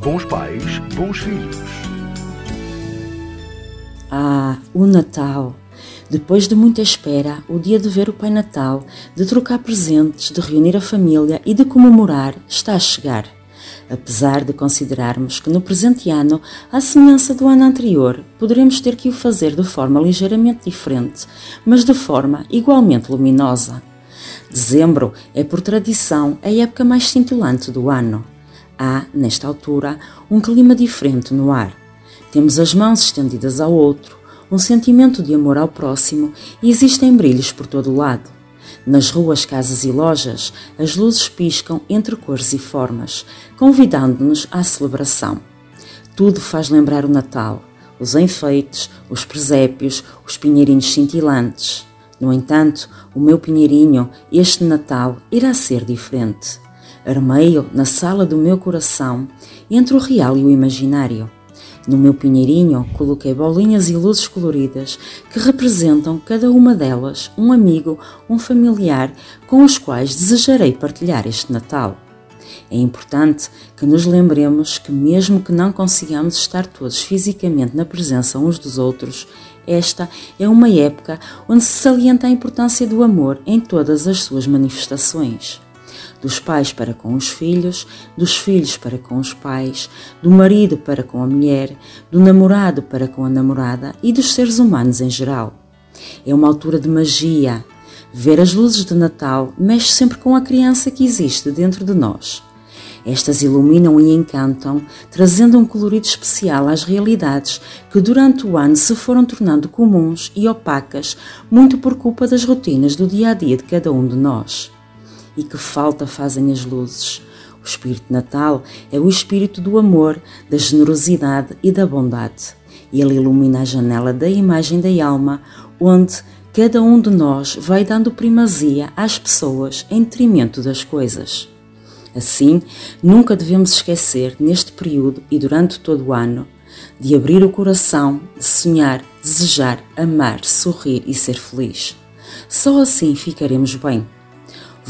Bons pais, bons filhos. Ah, o Natal! Depois de muita espera, o dia de ver o Pai Natal, de trocar presentes, de reunir a família e de comemorar está a chegar. Apesar de considerarmos que no presente ano, à semelhança do ano anterior, poderemos ter que o fazer de forma ligeiramente diferente, mas de forma igualmente luminosa. Dezembro é, por tradição, a época mais cintilante do ano. Há, nesta altura, um clima diferente no ar. Temos as mãos estendidas ao outro, um sentimento de amor ao próximo e existem brilhos por todo o lado. Nas ruas, casas e lojas, as luzes piscam entre cores e formas, convidando-nos à celebração. Tudo faz lembrar o Natal, os enfeites, os presépios, os pinheirinhos cintilantes. No entanto, o meu pinheirinho, este Natal, irá ser diferente armeio na sala do meu coração, entre o real e o imaginário. No meu pinheirinho coloquei bolinhas e luzes coloridas que representam cada uma delas um amigo, um familiar com os quais desejarei partilhar este Natal. É importante que nos lembremos que, mesmo que não consigamos estar todos fisicamente na presença uns dos outros, esta é uma época onde se salienta a importância do amor em todas as suas manifestações dos pais para com os filhos, dos filhos para com os pais, do marido para com a mulher, do namorado para com a namorada e dos seres humanos em geral. É uma altura de magia. Ver as luzes de Natal mexe sempre com a criança que existe dentro de nós. Estas iluminam e encantam, trazendo um colorido especial às realidades que durante o ano se foram tornando comuns e opacas, muito por culpa das rotinas do dia a dia de cada um de nós e que falta fazem as luzes. O espírito Natal é o espírito do amor, da generosidade e da bondade. Ele ilumina a janela da imagem da alma, onde cada um de nós vai dando primazia às pessoas em detrimento das coisas. Assim, nunca devemos esquecer, neste período e durante todo o ano, de abrir o coração, de sonhar, desejar, amar, sorrir e ser feliz. Só assim ficaremos bem.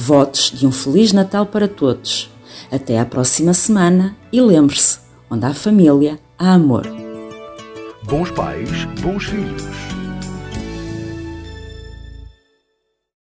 Votos de um Feliz Natal para todos. Até à próxima semana e lembre-se: onde há família, há amor. Bons pais, bons filhos.